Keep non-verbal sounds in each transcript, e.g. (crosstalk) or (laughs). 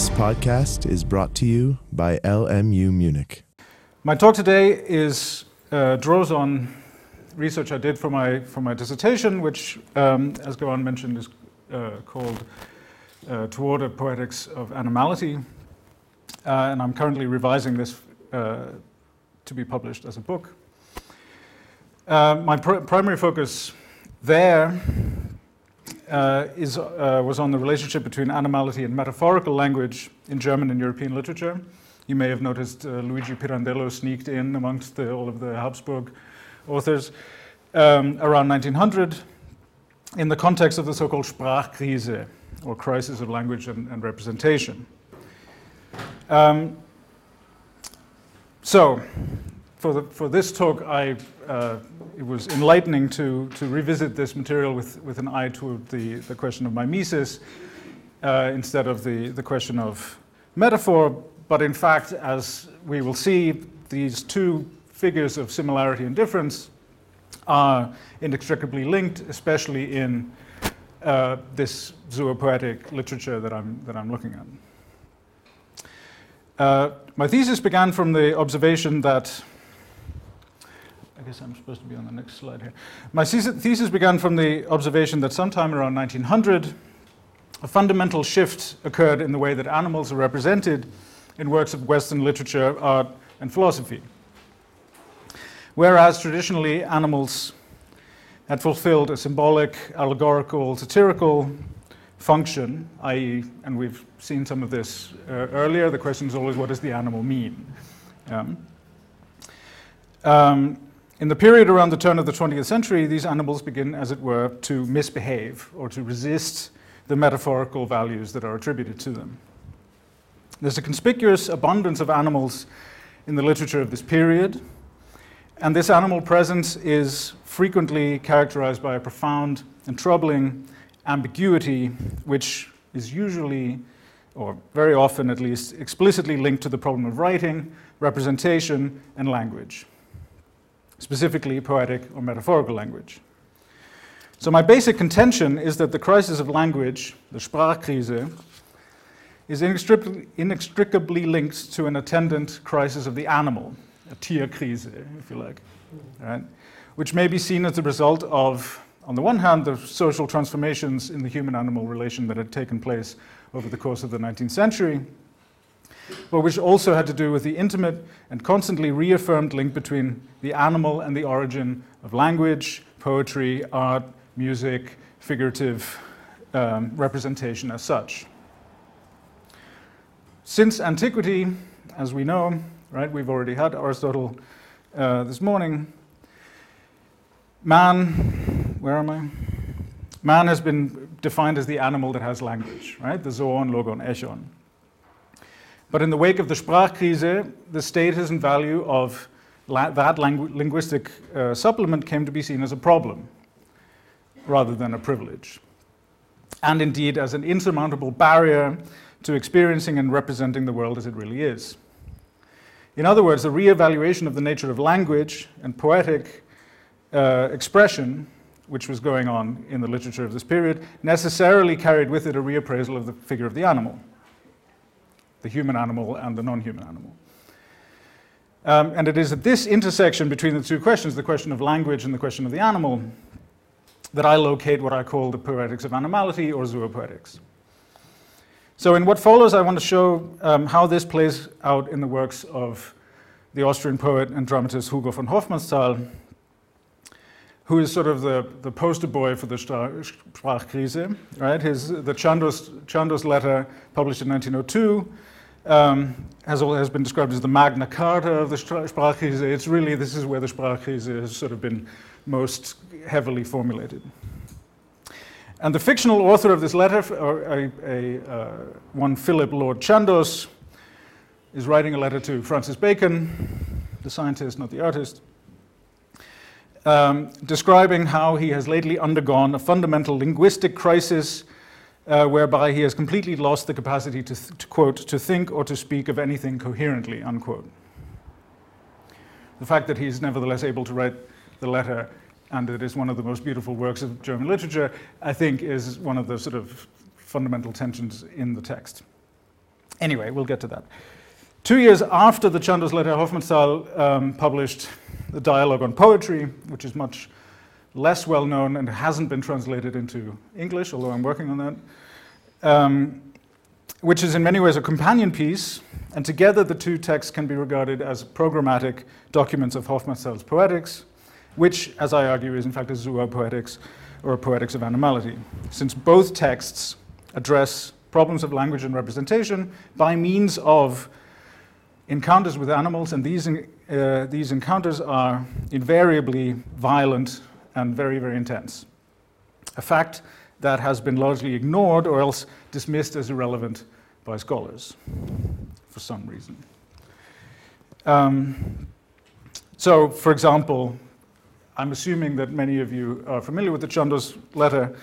This podcast is brought to you by LMU Munich. My talk today is uh, draws on research I did for my for my dissertation, which, um, as Goran mentioned, is uh, called uh, "Toward a Poetics of Animality," uh, and I'm currently revising this uh, to be published as a book. Uh, my pr- primary focus there uh, is, uh, was on the relationship between animality and metaphorical language in German and European literature. You may have noticed uh, Luigi Pirandello sneaked in amongst the, all of the Habsburg authors um, around 1900 in the context of the so called Sprachkrise, or crisis of language and, and representation. Um, so, for, the, for this talk, I, uh, it was enlightening to, to revisit this material with, with an eye to the, the question of mimesis uh, instead of the, the question of metaphor. But in fact, as we will see, these two figures of similarity and difference are inextricably linked, especially in uh, this zoopoetic literature that I'm, that I'm looking at. Uh, my thesis began from the observation that I guess I'm supposed to be on the next slide here. My thesis began from the observation that sometime around 1900, a fundamental shift occurred in the way that animals are represented in works of Western literature, art, and philosophy. Whereas traditionally animals had fulfilled a symbolic, allegorical, satirical function, i.e., and we've seen some of this uh, earlier, the question is always what does the animal mean? Um, um, in the period around the turn of the 20th century, these animals begin, as it were, to misbehave or to resist the metaphorical values that are attributed to them. There's a conspicuous abundance of animals in the literature of this period, and this animal presence is frequently characterized by a profound and troubling ambiguity, which is usually, or very often at least, explicitly linked to the problem of writing, representation, and language specifically poetic or metaphorical language. So, my basic contention is that the crisis of language, the Sprachkrise, is inextricably, linked to an attendant crisis of the animal, a Tierkrise, if you like, right? which may be seen as a result of, on the one hand, the social transformations in the human animal relation that had taken place over the course of the 19th century, but which also had to do with the intimate and constantly reaffirmed link between the animal and the origin of language, poetry, art, music, figurative um, representation as such. Since antiquity, as we know, right, we've already had Aristotle uh, this morning, man, where am I? Man has been defined as the animal that has language, right? The zoon, logon, echon. But in the wake of the Sprachkrise, the status and value of la- that langu- linguistic uh, supplement came to be seen as a problem rather than a privilege. And indeed, as an insurmountable barrier to experiencing and representing the world as it really is. In other words, the re-evaluation of the nature of language and poetic uh, expression, which was going on in the literature of this period, necessarily carried with it a reappraisal of the figure of the animal the human animal and the non human animal. Um, and it is at this intersection between the two questions, the question of language and the question of the animal, that I locate what I call the poetics of animality or zoopoetics. So, in what follows, I want to show um, how this plays out in the works of the Austrian poet and dramatist Hugo von Hofmannsthal, who is sort of the, the poster boy for the Sprachkrise, right? His, the Chandos, Chandos letter, published in 1902, um, has, has been described as the Magna Carta of the Sprachkrise. It's really, this is where the Sprachkrise has sort of been most heavily formulated. And the fictional author of this letter, a, a, uh, one Philip Lord Chandos, is writing a letter to Francis Bacon, the scientist, not the artist, um, describing how he has lately undergone a fundamental linguistic crisis uh, whereby he has completely lost the capacity to, th- to, quote, to think or to speak of anything coherently, unquote. The fact that he's nevertheless able to write the letter and it is one of the most beautiful works of German literature, I think is one of the sort of fundamental tensions in the text. Anyway, we'll get to that. Two years after the Chandos letter, Hofmannsthal um, published the dialogue on poetry, which is much less well known and hasn't been translated into English, although I'm working on that, um, which is in many ways a companion piece. And together, the two texts can be regarded as programmatic documents of Hofmannsthal's poetics, which, as I argue, is in fact a zoopoetics or a poetics of animality, since both texts address problems of language and representation by means of encounters with animals, and these, uh, these encounters are invariably violent and very, very intense. A fact that has been largely ignored or else dismissed as irrelevant by scholars for some reason. Um, so, for example, I'm assuming that many of you are familiar with the Chandos letter,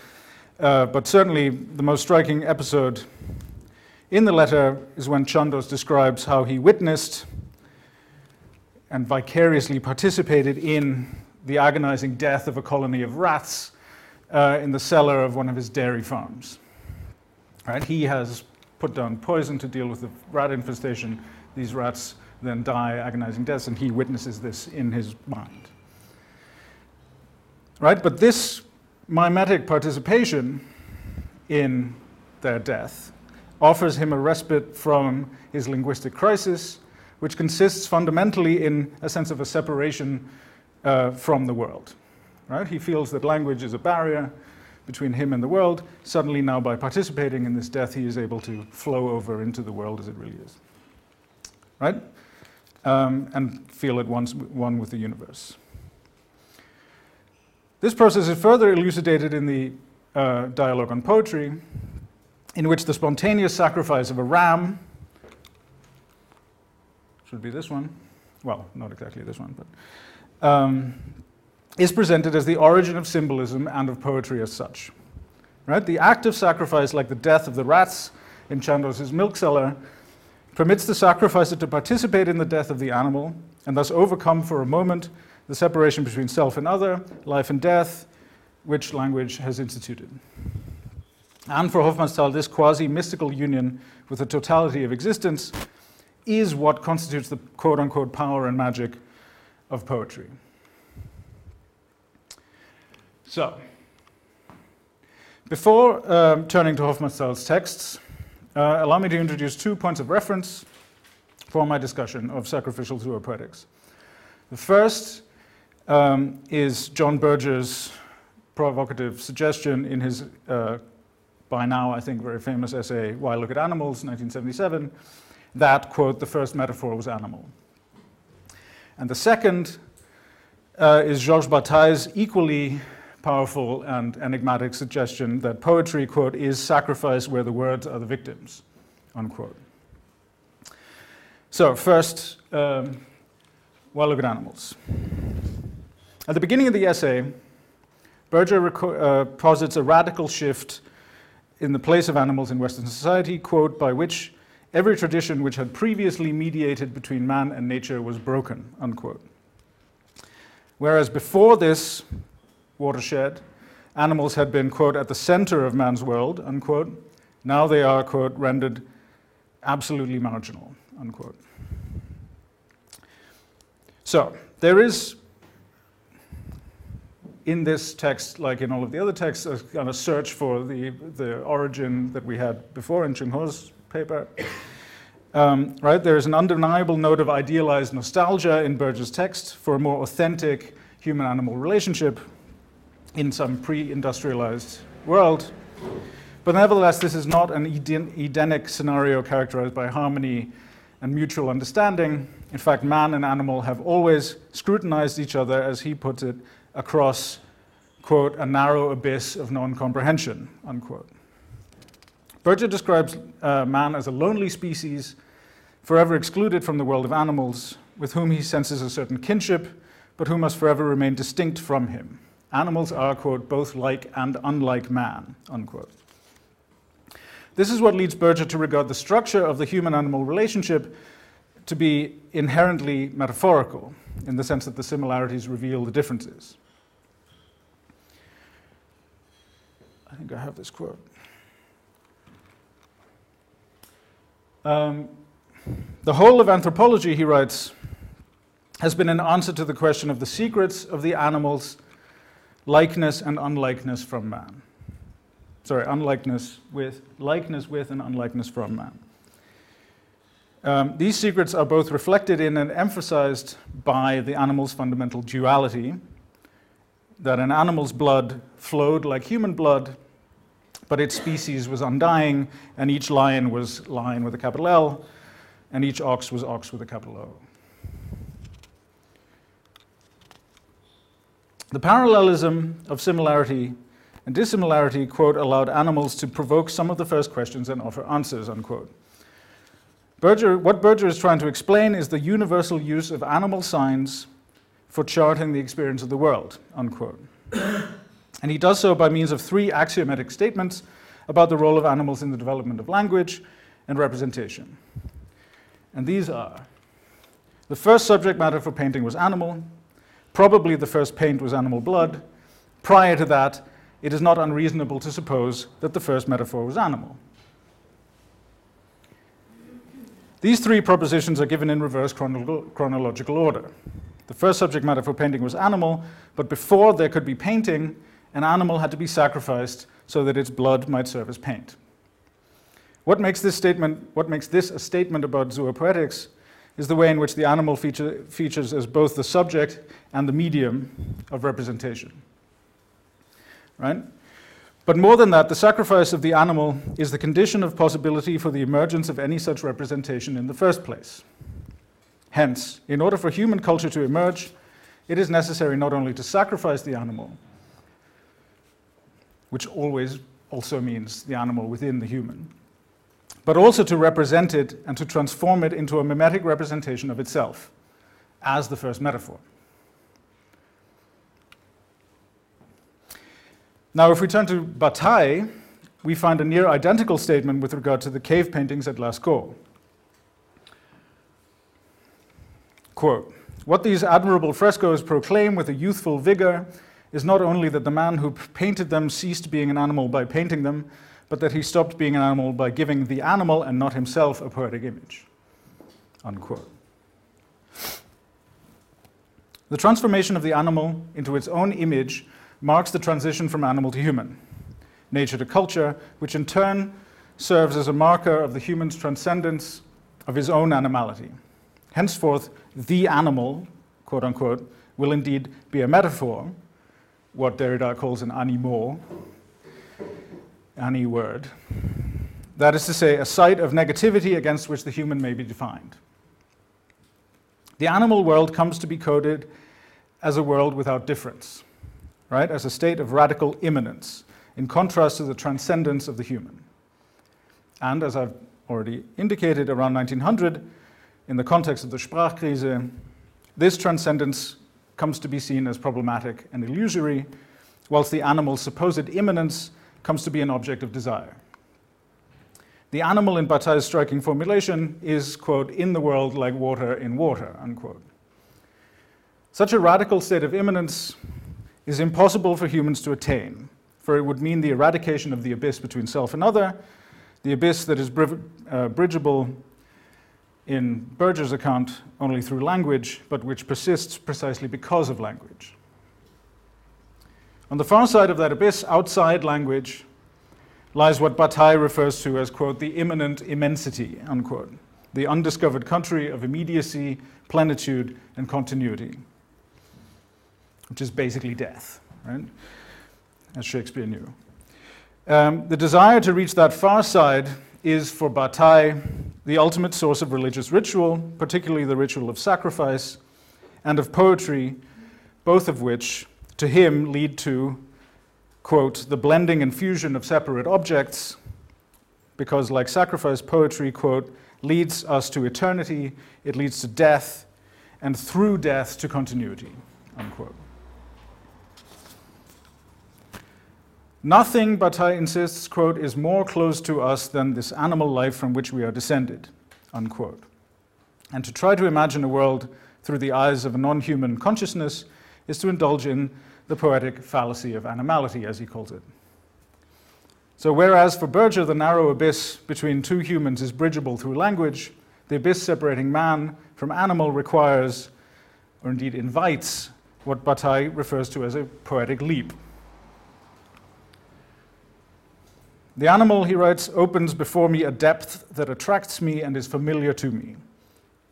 uh, but certainly the most striking episode in the letter is when Chandos describes how he witnessed and vicariously participated in the agonizing death of a colony of rats uh, in the cellar of one of his dairy farms. Right? He has put down poison to deal with the rat infestation. These rats then die agonizing deaths, and he witnesses this in his mind. Right? But this mimetic participation in their death offers him a respite from his linguistic crisis, which consists fundamentally in a sense of a separation uh, from the world. Right? He feels that language is a barrier between him and the world. Suddenly, now by participating in this death, he is able to flow over into the world as it really is. Right? Um, and feel at once one with the universe. This process is further elucidated in the uh, dialogue on poetry, in which the spontaneous sacrifice of a ram, should be this one, well, not exactly this one, but, um, is presented as the origin of symbolism and of poetry as such. Right? The act of sacrifice, like the death of the rats in Chandos' milk cellar, permits the sacrificer to participate in the death of the animal and thus overcome for a moment the separation between self and other, life and death, which language has instituted. And for Hofmannsthal, this quasi mystical union with the totality of existence is what constitutes the quote unquote power and magic of poetry. So, before um, turning to Hofmannsthal's texts, uh, allow me to introduce two points of reference for my discussion of sacrificial zoopoetics. The first um, is John Berger's provocative suggestion in his uh, by now, I think, very famous essay, Why Look at Animals, 1977, that, quote, the first metaphor was animal. And the second uh, is Georges Bataille's equally powerful and enigmatic suggestion that poetry, quote, is sacrifice where the words are the victims, unquote. So, first, um, Why Look at Animals. At the beginning of the essay, Berger uh, posits a radical shift in the place of animals in Western society, quote, by which every tradition which had previously mediated between man and nature was broken, unquote. Whereas before this watershed, animals had been, quote, at the center of man's world, unquote, now they are, quote, rendered absolutely marginal, unquote. So, there is in this text, like in all of the other texts, a kind of search for the, the origin that we had before in Chung Ho's paper. Um, right, there is an undeniable note of idealized nostalgia in Berger's text for a more authentic human-animal relationship in some pre-industrialized world. But nevertheless, this is not an Edenic scenario characterized by harmony and mutual understanding. In fact, man and animal have always scrutinized each other, as he puts it, across, quote, a narrow abyss of non comprehension, unquote. Berger describes uh, man as a lonely species, forever excluded from the world of animals, with whom he senses a certain kinship, but who must forever remain distinct from him. Animals are, quote, both like and unlike man, unquote. This is what leads Berger to regard the structure of the human animal relationship to be inherently metaphorical, in the sense that the similarities reveal the differences. I think I have this quote. Um, the whole of anthropology, he writes, has been an answer to the question of the secrets of the animal's likeness and unlikeness from man. Sorry, unlikeness with, likeness with and unlikeness from man. Um, these secrets are both reflected in and emphasized by the animal's fundamental duality that an animal's blood flowed like human blood, but its species was undying, and each lion was lion with a capital L, and each ox was ox with a capital O. The parallelism of similarity and dissimilarity, quote, allowed animals to provoke some of the first questions and offer answers, unquote. Berger, what Berger is trying to explain is the universal use of animal signs for charting the experience of the world, unquote. and he does so by means of three axiomatic statements about the role of animals in the development of language and representation. And these are the first subject matter for painting was animal, Probably the first paint was animal blood. Prior to that, it is not unreasonable to suppose that the first metaphor was animal. These three propositions are given in reverse chronolo- chronological order. The first subject matter for painting was animal, but before there could be painting, an animal had to be sacrificed so that its blood might serve as paint. What makes this statement, what makes this a statement about zoopoetics is the way in which the animal feature, features as both the subject and the medium of representation. Right? But more than that, the sacrifice of the animal is the condition of possibility for the emergence of any such representation in the first place. Hence, in order for human culture to emerge, it is necessary not only to sacrifice the animal, which always also means the animal within the human, but also to represent it and to transform it into a mimetic representation of itself as the first metaphor. Now, if we turn to Bataille, we find a near identical statement with regard to the cave paintings at Lascaux. Quote, what these admirable frescoes proclaim with a youthful vigor is not only that the man who painted them ceased being an animal by painting them, but that he stopped being an animal by giving the animal and not himself a poetic image. Unquote. The transformation of the animal into its own image marks the transition from animal to human, nature to culture, which in turn serves as a marker of the human's transcendence of his own animality. Henceforth, the animal, quote unquote, will indeed be a metaphor, what Derrida calls an animal, any word. That is to say, a site of negativity against which the human may be defined. The animal world comes to be coded as a world without difference, right? As a state of radical immanence, in contrast to the transcendence of the human. And as I've already indicated, around 1900, in the context of the Sprachkrise, this transcendence comes to be seen as problematic and illusory, whilst the animal's supposed immanence comes to be an object of desire. The animal in Bataille's striking formulation is, quote, in the world like water in water, unquote. Such a radical state of immanence is impossible for humans to attain, for it would mean the eradication of the abyss between self and other, the abyss that is uh, bridgeable in Berger's account only through language, but which persists precisely because of language. On the far side of that abyss, outside language, lies what Bataille refers to as, quote, the immanent immensity, unquote, the undiscovered country of immediacy, plenitude, and continuity, which is basically death, right? As Shakespeare knew. Um, the desire to reach that far side is, for Bataille, the ultimate source of religious ritual, particularly the ritual of sacrifice, and of poetry, both of which to him lead to, quote, the blending and fusion of separate objects, because like sacrifice, poetry, quote, leads us to eternity, it leads to death, and through death to continuity, unquote. Nothing, Bataille insists, quote, is more close to us than this animal life from which we are descended, unquote. And to try to imagine a world through the eyes of a non human consciousness is to indulge in the poetic fallacy of animality, as he calls it. So, whereas for Berger the narrow abyss between two humans is bridgeable through language, the abyss separating man from animal requires, or indeed invites, what Bataille refers to as a poetic leap. The animal, he writes, opens before me a depth that attracts me and is familiar to me.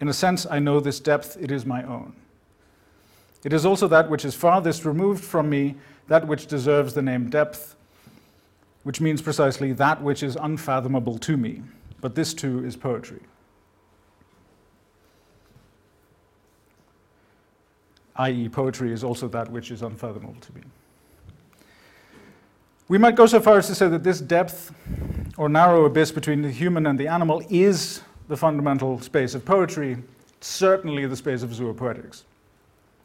In a sense, I know this depth, it is my own. It is also that which is farthest removed from me, that which deserves the name depth, which means precisely that which is unfathomable to me. But this too is poetry. i.e., poetry is also that which is unfathomable to me. We might go so far as to say that this depth or narrow abyss between the human and the animal is the fundamental space of poetry, certainly the space of zoopoetics.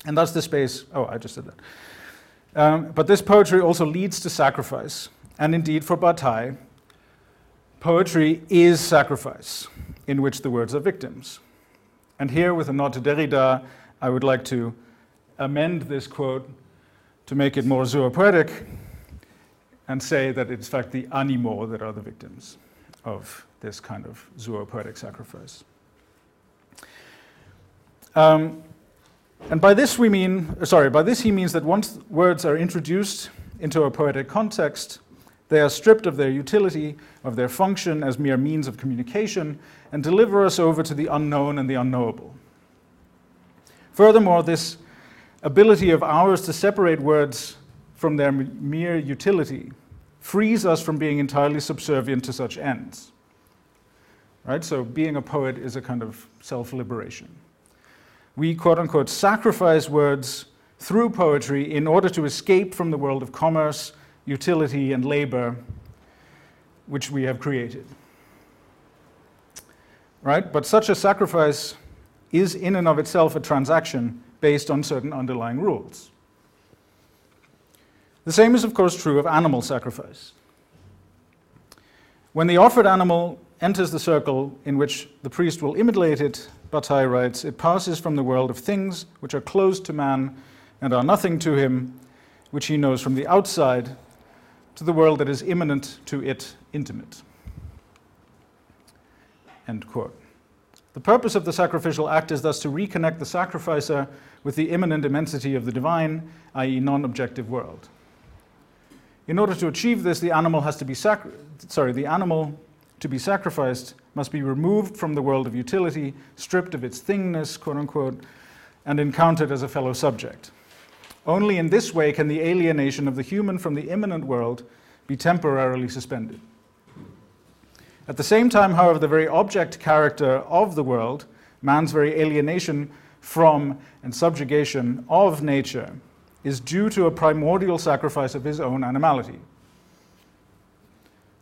And that's the space, oh, I just said that. Um, but this poetry also leads to sacrifice. And indeed, for Bataille, poetry is sacrifice, in which the words are victims. And here, with a nod to Derrida, I would like to amend this quote to make it more zoopoetic and say that it's in fact the animots that are the victims of this kind of zoopoetic sacrifice. Um, and by this we mean, sorry, by this he means that once words are introduced into a poetic context, they are stripped of their utility, of their function as mere means of communication, and deliver us over to the unknown and the unknowable. Furthermore, this ability of ours to separate words from their mere utility frees us from being entirely subservient to such ends. Right? So being a poet is a kind of self-liberation. We quote unquote sacrifice words through poetry in order to escape from the world of commerce, utility, and labor which we have created. Right? But such a sacrifice is in and of itself a transaction based on certain underlying rules. The same is, of course, true of animal sacrifice. When the offered animal enters the circle in which the priest will immolate it, Bataille writes, it passes from the world of things which are closed to man and are nothing to him, which he knows from the outside, to the world that is immanent to it, intimate. End quote. The purpose of the sacrificial act is thus to reconnect the sacrificer with the immanent immensity of the divine, i.e., non objective world. In order to achieve this, the animal has to be sacri- sorry, the animal to be sacrificed must be removed from the world of utility, stripped of its thingness, quote unquote, and encountered as a fellow subject. Only in this way can the alienation of the human from the immanent world be temporarily suspended. At the same time, however, the very object character of the world, man's very alienation from and subjugation of nature, is due to a primordial sacrifice of his own animality.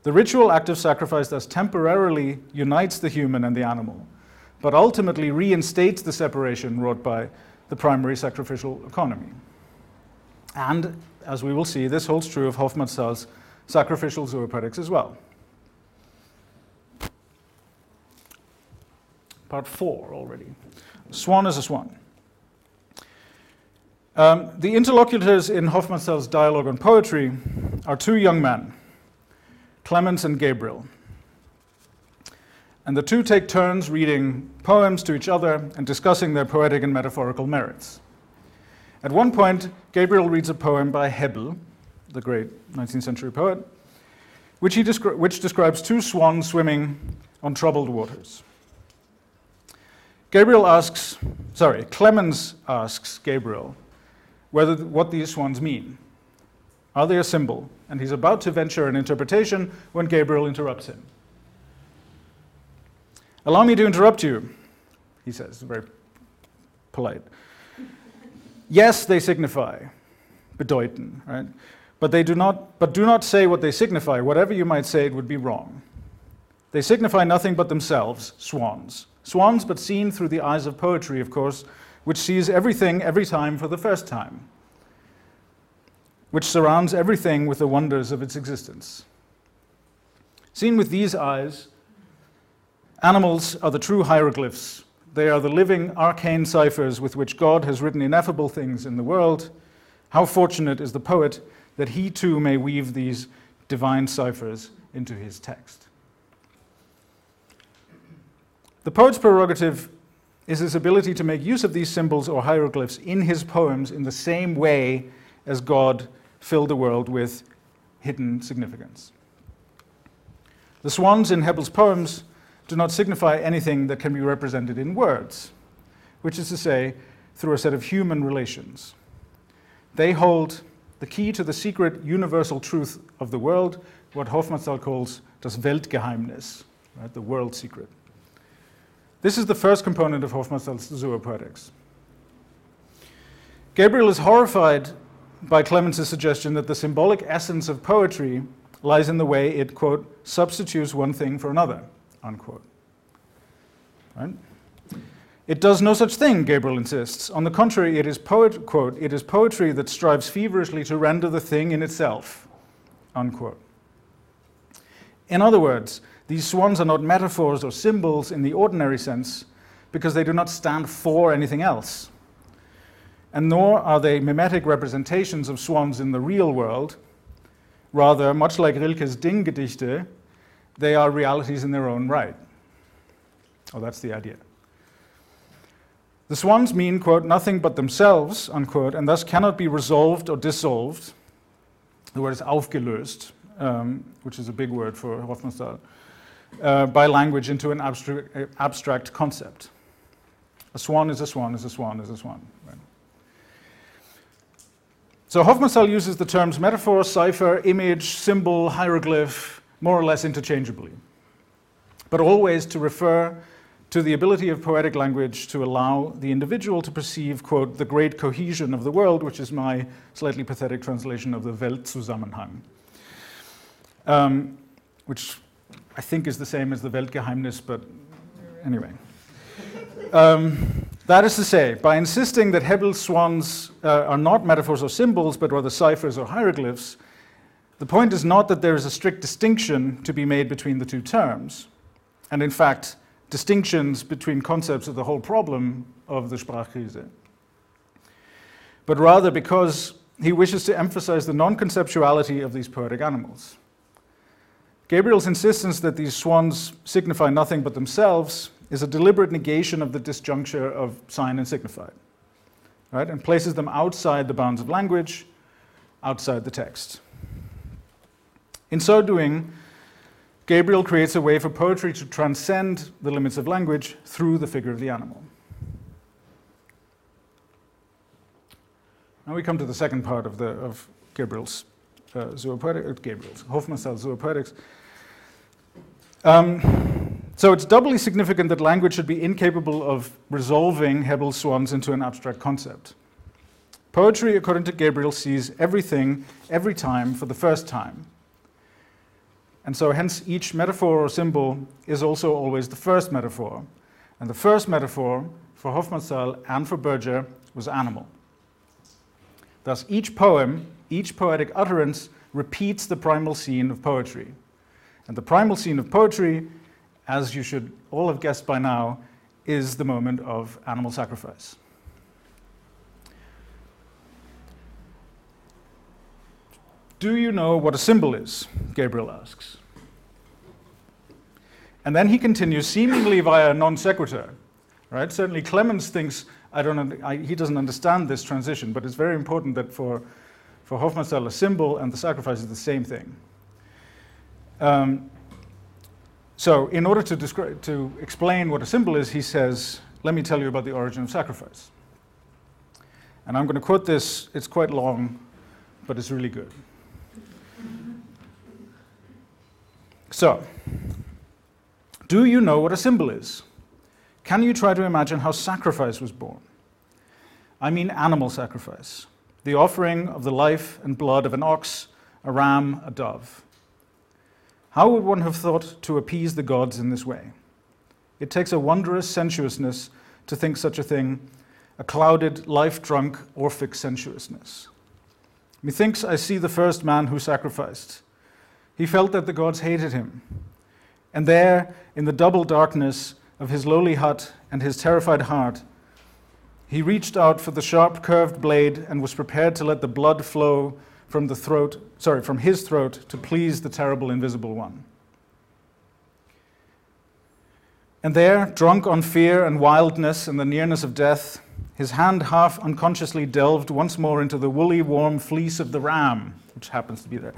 The ritual act of sacrifice thus temporarily unites the human and the animal, but ultimately reinstates the separation wrought by the primary sacrificial economy. And, as we will see, this holds true of Hofmannsthal's sacrificial zoopoetics as well. part four already. Swan is a swan. Um, the interlocutors in Hofmannsthal's dialogue on poetry are two young men, Clemens and Gabriel. And the two take turns reading poems to each other and discussing their poetic and metaphorical merits. At one point, Gabriel reads a poem by Hebbel, the great 19th century poet, which, he descri- which describes two swans swimming on troubled waters. Gabriel asks, sorry, Clemens asks Gabriel whether what these swans mean. Are they a symbol? And he's about to venture an interpretation when Gabriel interrupts him. Allow me to interrupt you, he says, very polite. yes, they signify, bedeuten, right? But they do not but do not say what they signify. Whatever you might say, it would be wrong. They signify nothing but themselves, swans. Swans, but seen through the eyes of poetry, of course, which sees everything every time for the first time, which surrounds everything with the wonders of its existence. Seen with these eyes, animals are the true hieroglyphs. They are the living arcane ciphers with which God has written ineffable things in the world. How fortunate is the poet that he too may weave these divine ciphers into his text. The poet's prerogative is his ability to make use of these symbols or hieroglyphs in his poems in the same way as God filled the world with hidden significance. The swans in Hebbel's poems do not signify anything that can be represented in words, which is to say, through a set of human relations. They hold the key to the secret universal truth of the world, what Hofmannsthal calls das Weltgeheimnis, right, the world secret. This is the first component of Hofmannsthal's zoopoetics. Gabriel is horrified by Clemens' suggestion that the symbolic essence of poetry lies in the way it, quote, substitutes one thing for another, unquote. Right? It does no such thing, Gabriel insists. On the contrary, it is poet, quote, it is poetry that strives feverishly to render the thing in itself, unquote. In other words, these swans are not metaphors or symbols in the ordinary sense because they do not stand for anything else. And nor are they mimetic representations of swans in the real world. Rather, much like Rilke's Dinggedichte, they are realities in their own right. Oh, that's the idea. The swans mean, quote, nothing but themselves, unquote, and thus cannot be resolved or dissolved. The word is aufgelöst, um, which is a big word for Hofmannsthal uh, by language into an abstract, abstract concept. A swan is a swan is a swan is a swan. Right? So Hofmannsthal uses the terms metaphor, cipher, image, symbol, hieroglyph more or less interchangeably, but always to refer to the ability of poetic language to allow the individual to perceive, quote, the great cohesion of the world, which is my slightly pathetic translation of the Weltzusammenhang, um, which I think is the same as the Weltgeheimnis, but anyway. Um, that is to say, by insisting that Hebbel's swans uh, are not metaphors or symbols, but rather ciphers or hieroglyphs, the point is not that there is a strict distinction to be made between the two terms. And in fact, distinctions between concepts are the whole problem of the Sprachkrise. But rather because he wishes to emphasize the non conceptuality of these poetic animals. Gabriel's insistence that these swans signify nothing but themselves is a deliberate negation of the disjuncture of sign and signified, right? And places them outside the bounds of language, outside the text. In so doing, Gabriel creates a way for poetry to transcend the limits of language through the figure of the animal. Now we come to the second part of, the, of Gabriel's uh, zoopoetics, uh, Gabriel's Hofmannsthal's zoopoetics, um, so it's doubly significant that language should be incapable of resolving Hebbel's swans into an abstract concept. Poetry, according to Gabriel, sees everything every time for the first time. And so, hence, each metaphor or symbol is also always the first metaphor. And the first metaphor for Hofmannsthal and for Berger was animal. Thus, each poem, each poetic utterance repeats the primal scene of poetry. And the primal scene of poetry, as you should all have guessed by now, is the moment of animal sacrifice. Do you know what a symbol is? Gabriel asks. And then he continues, seemingly via non sequitur. Right? Certainly, Clemens thinks I don't. I, he doesn't understand this transition, but it's very important that for for Hofmannsthal, a symbol and the sacrifice is the same thing. Um, so, in order to, describe, to explain what a symbol is, he says, Let me tell you about the origin of sacrifice. And I'm going to quote this, it's quite long, but it's really good. So, do you know what a symbol is? Can you try to imagine how sacrifice was born? I mean animal sacrifice, the offering of the life and blood of an ox, a ram, a dove. How would one have thought to appease the gods in this way? It takes a wondrous sensuousness to think such a thing, a clouded, life drunk, Orphic sensuousness. Methinks I see the first man who sacrificed. He felt that the gods hated him. And there, in the double darkness of his lowly hut and his terrified heart, he reached out for the sharp curved blade and was prepared to let the blood flow from the throat, sorry, from his throat to please the terrible invisible one. And there, drunk on fear and wildness and the nearness of death, his hand half unconsciously delved once more into the woolly, warm fleece of the ram, which happens to be there.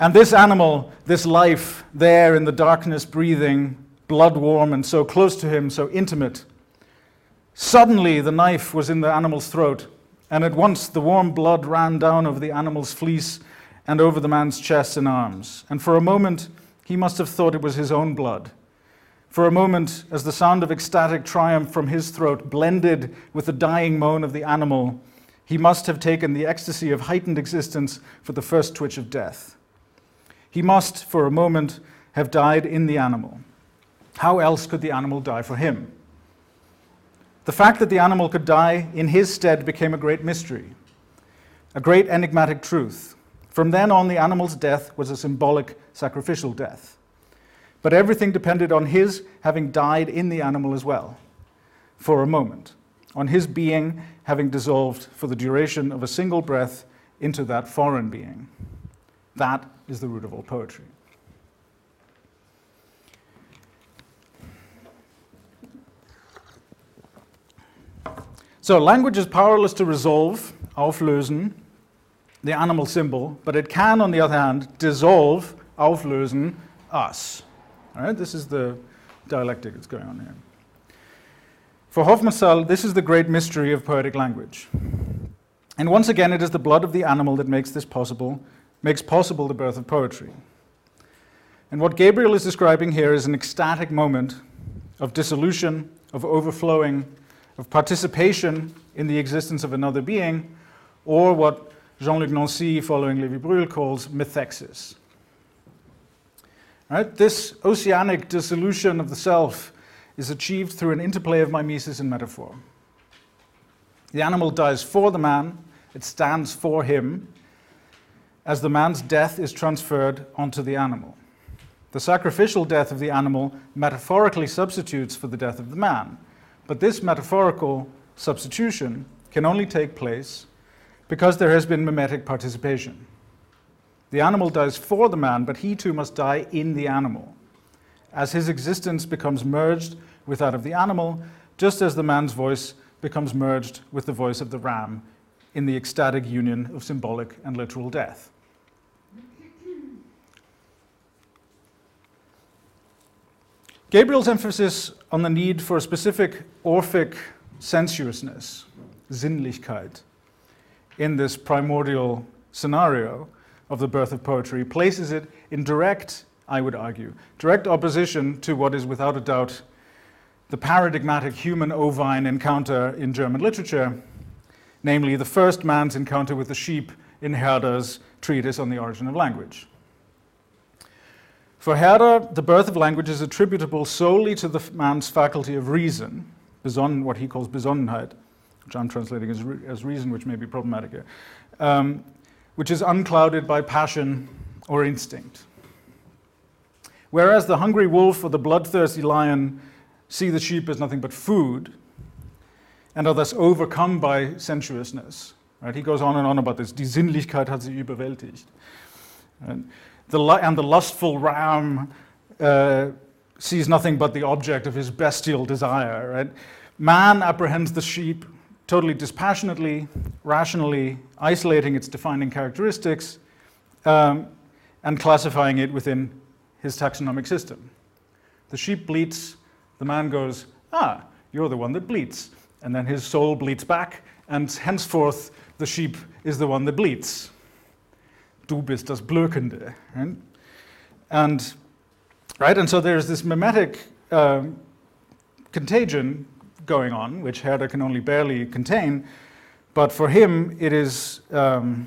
And this animal, this life, there in the darkness, breathing, blood warm and so close to him, so intimate. Suddenly, the knife was in the animal's throat, and at once the warm blood ran down over the animal's fleece and over the man's chest and arms. And for a moment, he must have thought it was his own blood. For a moment, as the sound of ecstatic triumph from his throat blended with the dying moan of the animal, he must have taken the ecstasy of heightened existence for the first twitch of death. He must, for a moment, have died in the animal. How else could the animal die for him? The fact that the animal could die in his stead became a great mystery, a great enigmatic truth. From then on, the animal's death was a symbolic sacrificial death. But everything depended on his having died in the animal as well, for a moment, on his being having dissolved for the duration of a single breath into that foreign being. That is the root of all poetry. So, language is powerless to resolve, auflösen, the animal symbol, but it can, on the other hand, dissolve, auflösen, us. All right, this is the dialectic that's going on here. For Hofmannsthal, this is the great mystery of poetic language. And once again, it is the blood of the animal that makes this possible, makes possible the birth of poetry. And what Gabriel is describing here is an ecstatic moment of dissolution, of overflowing, of participation in the existence of another being, or what Jean-Luc Nancy, following Lévy-Bruhl, calls methexis. Right? This oceanic dissolution of the self is achieved through an interplay of mimesis and metaphor. The animal dies for the man, it stands for him, as the man's death is transferred onto the animal. The sacrificial death of the animal metaphorically substitutes for the death of the man, but this metaphorical substitution can only take place because there has been mimetic participation. The animal dies for the man, but he too must die in the animal. As his existence becomes merged with that of the animal, just as the man's voice becomes merged with the voice of the ram in the ecstatic union of symbolic and literal death. Gabriel's emphasis on the need for a specific Orphic sensuousness, Sinnlichkeit, in this primordial scenario of the birth of poetry places it in direct, I would argue, direct opposition to what is without a doubt the paradigmatic human ovine encounter in German literature, namely the first man's encounter with the sheep in Herder's treatise on the origin of language. For Herder, the birth of language is attributable solely to the man's faculty of reason, besonnen, what he calls Besonnenheit, which I'm translating as, re- as reason, which may be problematic here. Um, which is unclouded by passion or instinct. Whereas the hungry wolf or the bloodthirsty lion see the sheep as nothing but food and are thus overcome by sensuousness. Right? He goes on and on about this. Die Sinnlichkeit hat sie überwältigt. And the, and the lustful ram uh, sees nothing but the object of his bestial desire. Right? Man apprehends the sheep totally dispassionately, rationally, isolating its defining characteristics, um, and classifying it within his taxonomic system. The sheep bleats, the man goes, Ah, you're the one that bleats. And then his soul bleats back, and henceforth the sheep is the one that bleats. Du bist das Blökende. Right? And, right, and so there's this mimetic um, contagion going on, which Herder can only barely contain. But for him, it is um,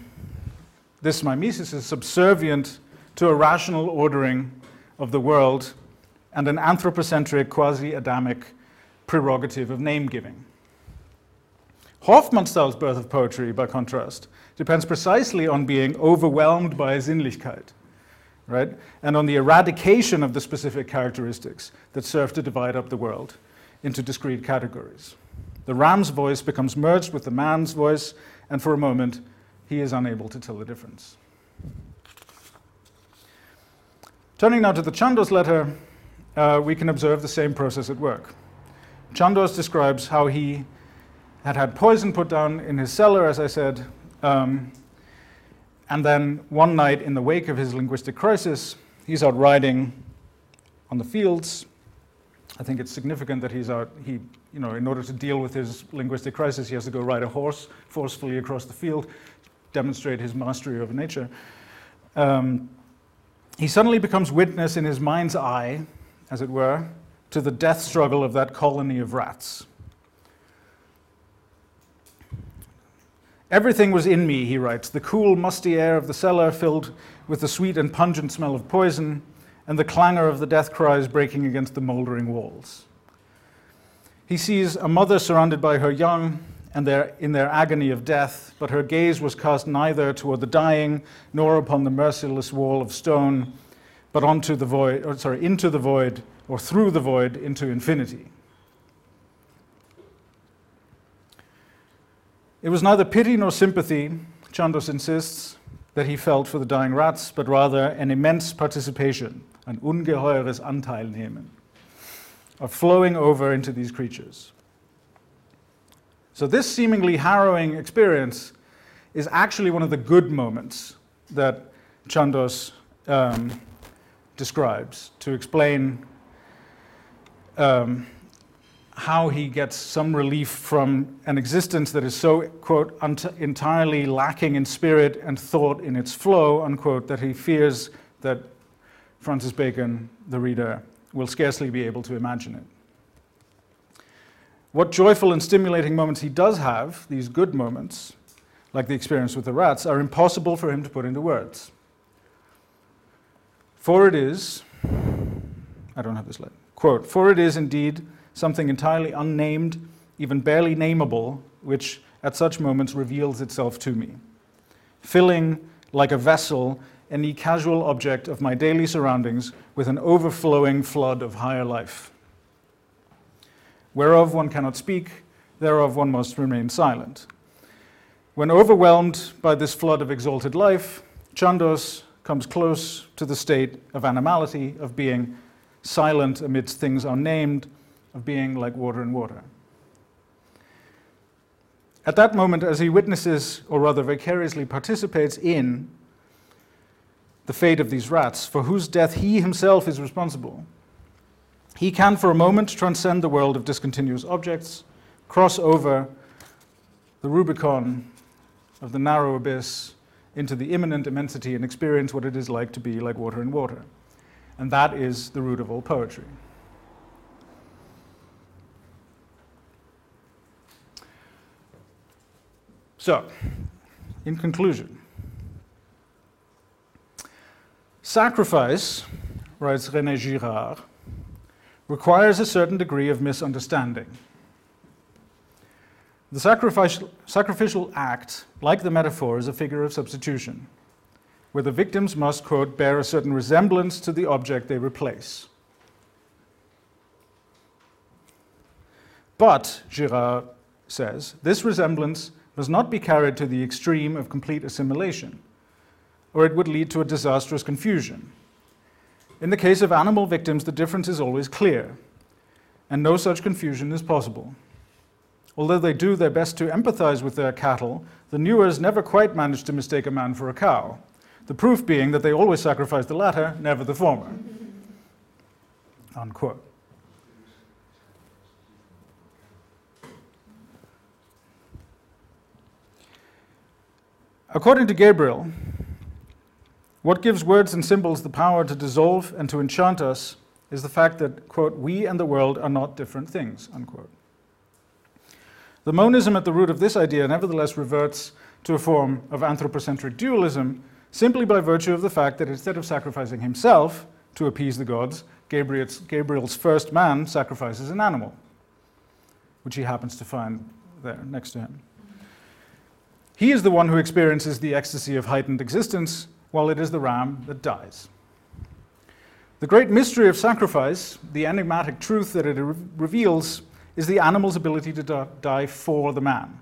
this mimesis is subservient to a rational ordering of the world and an anthropocentric, quasi Adamic prerogative of name giving. Hofmannsthal's birth of poetry, by contrast, depends precisely on being overwhelmed by Sinnlichkeit, right? And on the eradication of the specific characteristics that serve to divide up the world into discrete categories. The ram's voice becomes merged with the man's voice, and for a moment, he is unable to tell the difference. Turning now to the Chandos letter, uh, we can observe the same process at work. Chandos describes how he had had poison put down in his cellar, as I said, um, and then one night in the wake of his linguistic crisis, he's out riding on the fields. I think it's significant that he's out, he, you know, in order to deal with his linguistic crisis, he has to go ride a horse forcefully across the field, demonstrate his mastery over nature. Um, he suddenly becomes witness in his mind's eye, as it were, to the death struggle of that colony of rats. Everything was in me, he writes the cool, musty air of the cellar filled with the sweet and pungent smell of poison, and the clangor of the death cries breaking against the mouldering walls. He sees a mother surrounded by her young and their, in their agony of death, but her gaze was cast neither toward the dying nor upon the merciless wall of stone, but onto the void, or sorry, into the void, or through the void into infinity. It was neither pity nor sympathy, Chandos insists, that he felt for the dying rats, but rather an immense participation, an ungeheures Anteilnehmen, of flowing over into these creatures. So, this seemingly harrowing experience is actually one of the good moments that Chandos um, describes to explain um, how he gets some relief from an existence that is so, quote, entirely lacking in spirit and thought in its flow, unquote, that he fears that Francis Bacon, the reader, will scarcely be able to imagine it. What joyful and stimulating moments he does have, these good moments, like the experience with the rats, are impossible for him to put into words. For it is, I don't have this letter, quote, for it is indeed something entirely unnamed, even barely nameable, which at such moments reveals itself to me, filling like a vessel any casual object of my daily surroundings with an overflowing flood of higher life whereof one cannot speak, thereof one must remain silent. When overwhelmed by this flood of exalted life, Chandos comes close to the state of animality, of being silent amidst things unnamed, of being like water and water. At that moment, as he witnesses, or rather vicariously participates in, the fate of these rats, for whose death he himself is responsible, he can, for a moment, transcend the world of discontinuous objects, cross over the Rubicon of the narrow abyss into the immanent immensity and experience what it is like to be like water in water. And that is the root of all poetry. So, in conclusion, sacrifice, writes René Girard, requires a certain degree of misunderstanding. The sacrificial, sacrificial act, like the metaphor, is a figure of substitution, where the victims must, quote, bear a certain resemblance to the object they replace. But, Girard says, this resemblance must not be carried to the extreme of complete assimilation, or it would lead to a disastrous confusion. In the case of animal victims, the difference is always clear, and no such confusion is possible. Although they do their best to empathize with their cattle, the Nuer never quite manage to mistake a man for a cow, the proof being that they always sacrifice the latter, never the former. Unquote. According to Gabriel, what gives words and symbols the power to dissolve and to enchant us is the fact that, quote, we and the world are not different things, unquote. The monism at the root of this idea nevertheless reverts to a form of anthropocentric dualism simply by virtue of the fact that instead of sacrificing himself to appease the gods, Gabriel's, Gabriel's first man sacrifices an animal, which he happens to find there next to him. He is the one who experiences the ecstasy of heightened existence while it is the ram that dies. The great mystery of sacrifice, the enigmatic truth that it re- reveals, is the animal's ability to die for the man.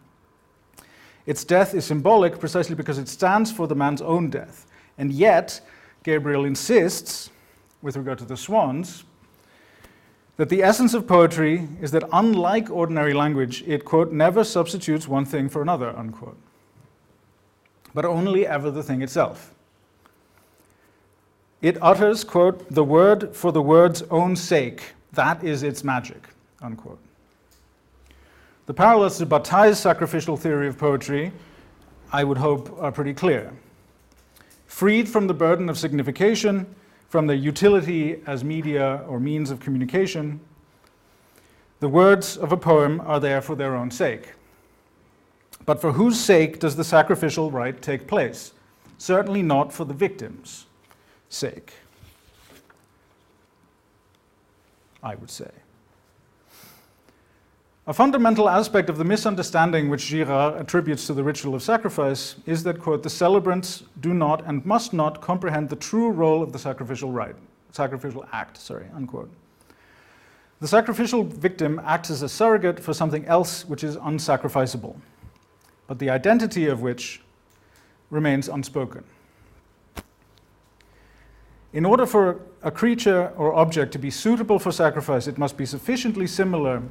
Its death is symbolic precisely because it stands for the man's own death. And yet, Gabriel insists, with regard to the swans, that the essence of poetry is that unlike ordinary language, it, quote, never substitutes one thing for another, unquote, but only ever the thing itself. It utters, quote, the word for the word's own sake. That is its magic, unquote. The parallels to Bataille's sacrificial theory of poetry, I would hope, are pretty clear. Freed from the burden of signification, from their utility as media or means of communication, the words of a poem are there for their own sake. But for whose sake does the sacrificial rite take place? Certainly not for the victim's sake, I would say. A fundamental aspect of the misunderstanding which Girard attributes to the ritual of sacrifice is that, quote, the celebrants do not and must not comprehend the true role of the sacrificial rite, sacrificial act, sorry, unquote. The sacrificial victim acts as a surrogate for something else which is unsacrificable, but the identity of which remains unspoken. In order for a creature or object to be suitable for sacrifice, it must be sufficiently similar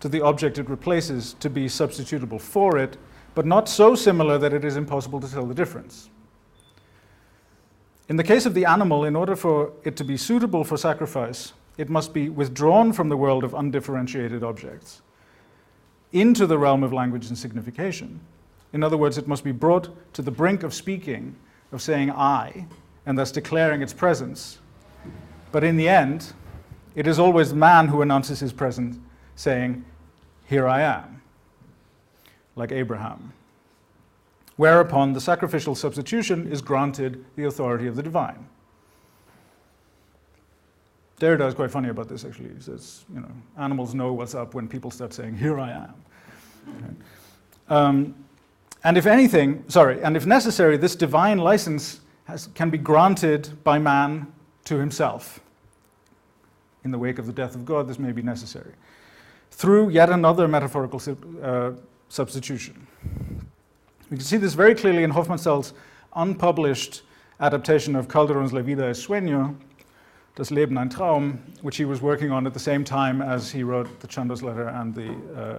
to the object it replaces to be substitutable for it, but not so similar that it is impossible to tell the difference. In the case of the animal, in order for it to be suitable for sacrifice, it must be withdrawn from the world of undifferentiated objects into the realm of language and signification. In other words, it must be brought to the brink of speaking, of saying I, and thus declaring its presence. But in the end, it is always man who announces his presence, saying, here I am, like Abraham. Whereupon the sacrificial substitution is granted the authority of the divine. Derrida is quite funny about this, actually. He says, you know, animals know what's up when people start saying, Here I am. (laughs) Um, and if anything, sorry, and if necessary, this divine license has, can be granted by man to himself. In the wake of the death of God, this may be necessary through yet another metaphorical uh, substitution. We can see this very clearly in Hofmannsthal's unpublished adaptation of Calderon's La Vida es Sueño, Das Leben ein Traum, which he was working on at the same time as he wrote the Chandos letter and the uh,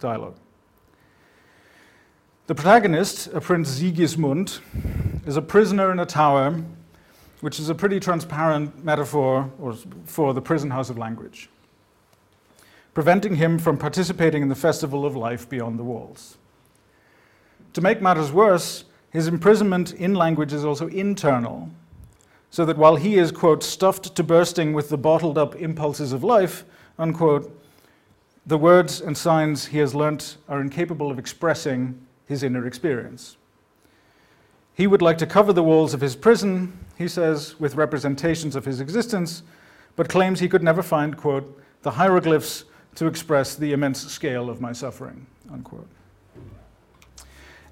dialogue. The protagonist, a Prince Sigismund, is a prisoner in a tower, which is a pretty transparent metaphor for the prison house of language preventing him from participating in the festival of life beyond the walls. To make matters worse, his imprisonment in language is also internal, so that while he is, quote, stuffed to bursting with the bottled up impulses of life, unquote, the words and signs he has learnt are incapable of expressing his inner experience. He would like to cover the walls of his prison, he says, with representations of his existence, but claims he could never find, quote, the hieroglyphs to express the immense scale of my suffering. Unquote.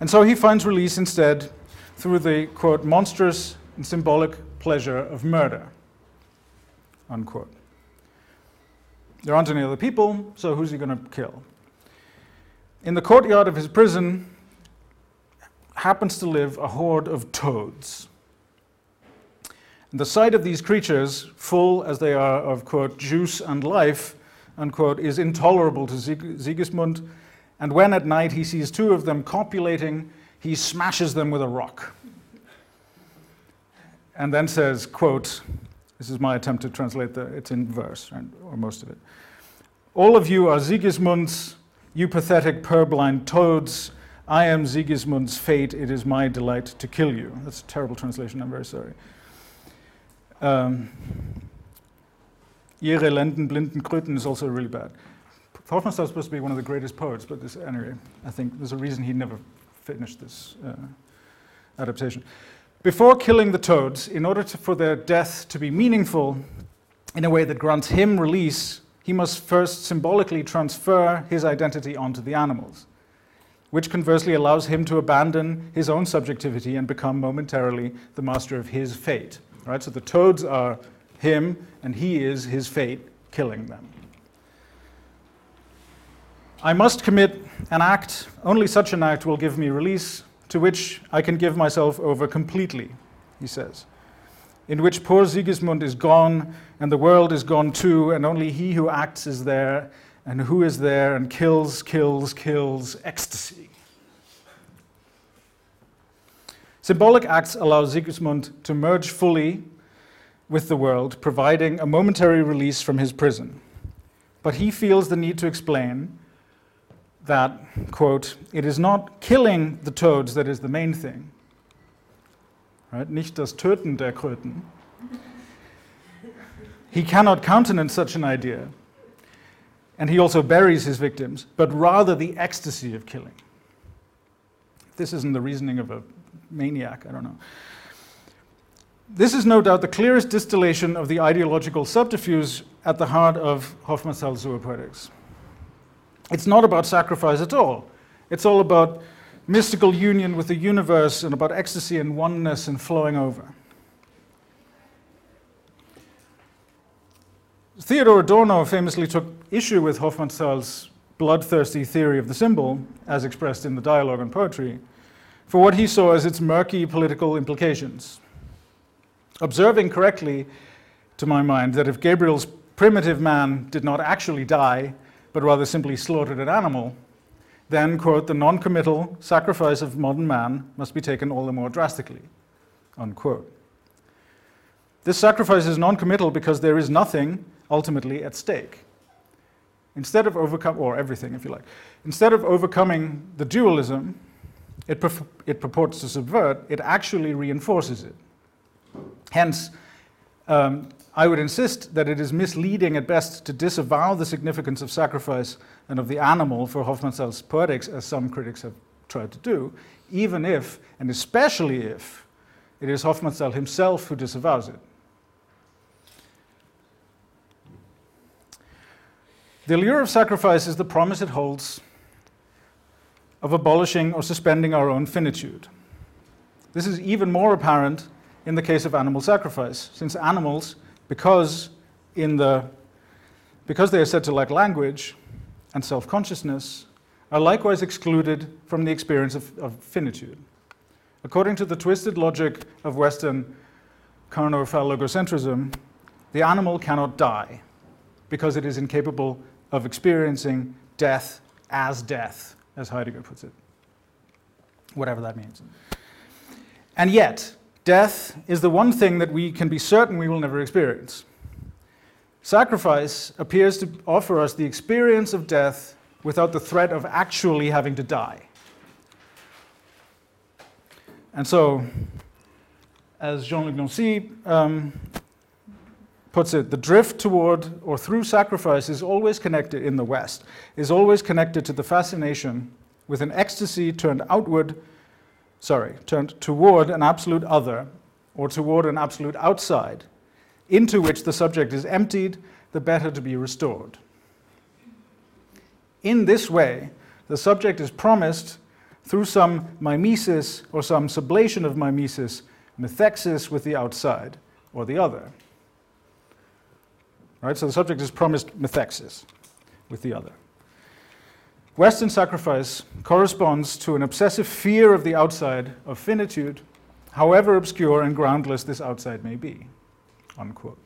And so he finds release instead through the, quote, monstrous and symbolic pleasure of murder. Unquote. There aren't any other people, so who's he going to kill? In the courtyard of his prison happens to live a horde of toads. And the sight of these creatures, full as they are of, quote, juice and life, unquote, is intolerable to Sigismund. And when at night he sees two of them copulating, he smashes them with a rock. And then says, quote, this is my attempt to translate the, it's in verse, right, or most of it. All of you are Sigismund's, you pathetic purblind toads. I am Sigismund's fate, it is my delight to kill you. That's a terrible translation, I'm very sorry. Um, Ihre Lenden, Blinden, Kröten is also really bad. Hofmannsthal is supposed to be one of the greatest poets, but this, anyway, I think there's a reason he never finished this uh, adaptation. Before killing the toads, in order to, for their death to be meaningful in a way that grants him release, he must first symbolically transfer his identity onto the animals, which conversely allows him to abandon his own subjectivity and become momentarily the master of his fate. Right? So the toads are him, and he is his fate killing them. I must commit an act, only such an act will give me release, to which I can give myself over completely, he says, in which poor Sigismund is gone, and the world is gone too, and only he who acts is there, and who is there and kills, kills, kills, ecstasy. Symbolic acts allow Sigismund to merge fully with the world, providing a momentary release from his prison. But he feels the need to explain that, quote, it is not killing the toads that is the main thing. Right? Nicht das Töten der Kröten. He cannot countenance such an idea. And he also buries his victims, but rather the ecstasy of killing. This isn't the reasoning of a maniac, I don't know. This is no doubt the clearest distillation of the ideological subterfuge at the heart of Hofmannsthal's zoopoetics. It's not about sacrifice at all. It's all about mystical union with the universe and about ecstasy and oneness and flowing over. Theodor Adorno famously took issue with Hofmannsthal's bloodthirsty theory of the symbol, as expressed in the dialogue on poetry, for what he saw as its murky political implications. Observing correctly, to my mind, that if Gabriel's primitive man did not actually die, but rather simply slaughtered an animal, then, quote, the non committal sacrifice of modern man must be taken all the more drastically, unquote. This sacrifice is non committal because there is nothing ultimately at stake. Instead of overcome, or everything if you like, instead of overcoming the dualism it, it purports to subvert, it actually reinforces it. Hence, um, I would insist that it is misleading at best to disavow the significance of sacrifice and of the animal for Hofmannsthal's poetics, as some critics have tried to do, even if, and especially if, it is Hofmannsthal himself who disavows it. The allure of sacrifice is the promise it holds of abolishing or suspending our own finitude. This is even more apparent in the case of animal sacrifice, since animals, because, in the, because they are said to lack language and self consciousness, are likewise excluded from the experience of, of, finitude. According to the twisted logic of Western carnal logocentrism, the animal cannot die because it is incapable of experiencing death as death, as Heidegger puts it, whatever that means. And yet, Death is the one thing that we can be certain we will never experience. Sacrifice appears to offer us the experience of death without the threat of actually having to die. And so, as Jean Luc Nancy um, puts it, the drift toward or through sacrifice is always connected in the West, is always connected to the fascination with an ecstasy turned outward sorry, turned toward an absolute other or toward an absolute outside, into which the subject is emptied, the better to be restored. In this way, the subject is promised through some mimesis or some sublation of mimesis, methexis with the outside or the other. Right? So the subject is promised methexis with the other. Western sacrifice corresponds to an obsessive fear of the outside of finitude, however obscure and groundless this outside may be. Unquote.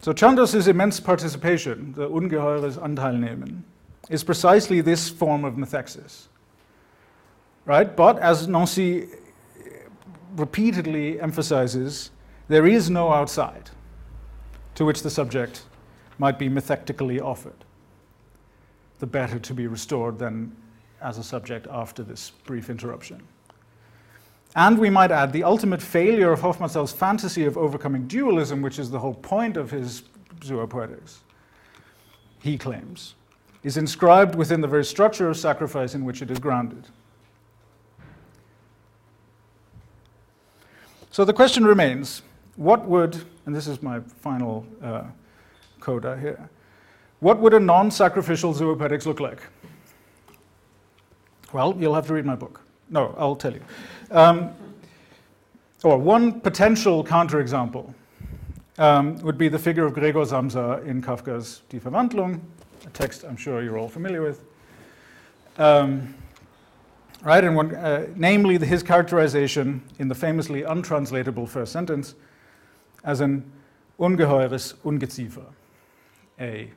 So Chandos' immense participation, the ungeheures Anteilnehmen, is precisely this form of methexis. Right? But as Nancy repeatedly emphasizes, there is no outside to which the subject might be methectically offered. The better to be restored than as a subject after this brief interruption. And we might add the ultimate failure of Hofmannsthal's fantasy of overcoming dualism, which is the whole point of his zoopoetics, he claims, is inscribed within the very structure of sacrifice in which it is grounded. So the question remains what would, and this is my final uh, coda here. What would a non sacrificial zoopoetics look like? Well, you'll have to read my book. No, I'll tell you. Um, or one potential counterexample um, would be the figure of Gregor Samsa in Kafka's Die Verwandlung, a text I'm sure you're all familiar with. Um, right, and one, uh, namely the, his characterization in the famously untranslatable first sentence as an ungeheures Ungeziefer, a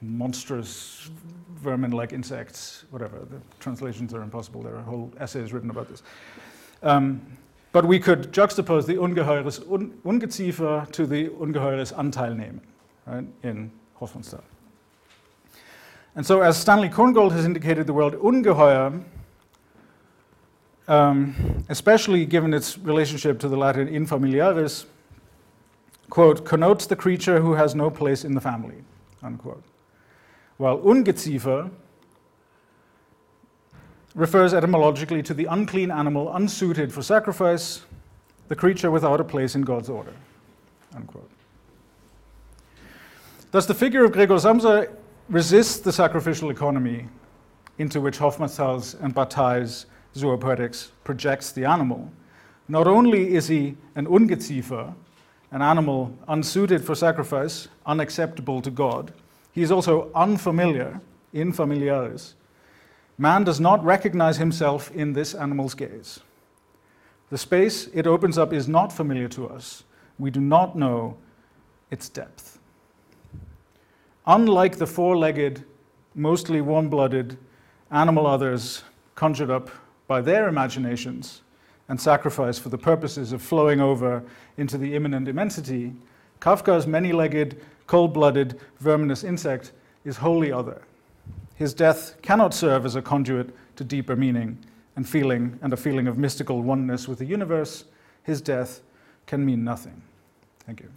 monstrous vermin-like insects, whatever. The translations are impossible. There are whole essays written about this. Um, but we could juxtapose the ungeheures Un Ungeziefer to the ungeheures Anteilnehmen right, in Hofmannsthal. And so, as Stanley Corngold has indicated, the word ungeheuer, um, especially given its relationship to the Latin in familiaris, quote, connotes the creature who has no place in the family, unquote. While ungeziefer refers etymologically to the unclean animal unsuited for sacrifice, the creature without a place in God's order. Unquote. Thus, the figure of Gregor Samsa resists the sacrificial economy into which Hofmannsthal's and Bataille's zoopoetics projects the animal. Not only is he an ungeziefer, an animal unsuited for sacrifice, unacceptable to God, he is also unfamiliar, in familiaris, Man does not recognize himself in this animal's gaze. The space it opens up is not familiar to us. We do not know its depth. Unlike the four legged, mostly warm blooded animal others conjured up by their imaginations and sacrifice for the purposes of flowing over into the immanent immensity, Kafka's many legged, cold blooded, verminous insect is wholly other. His death cannot serve as a conduit to deeper meaning and feeling and a feeling of mystical oneness with the universe. His death can mean nothing. Thank you.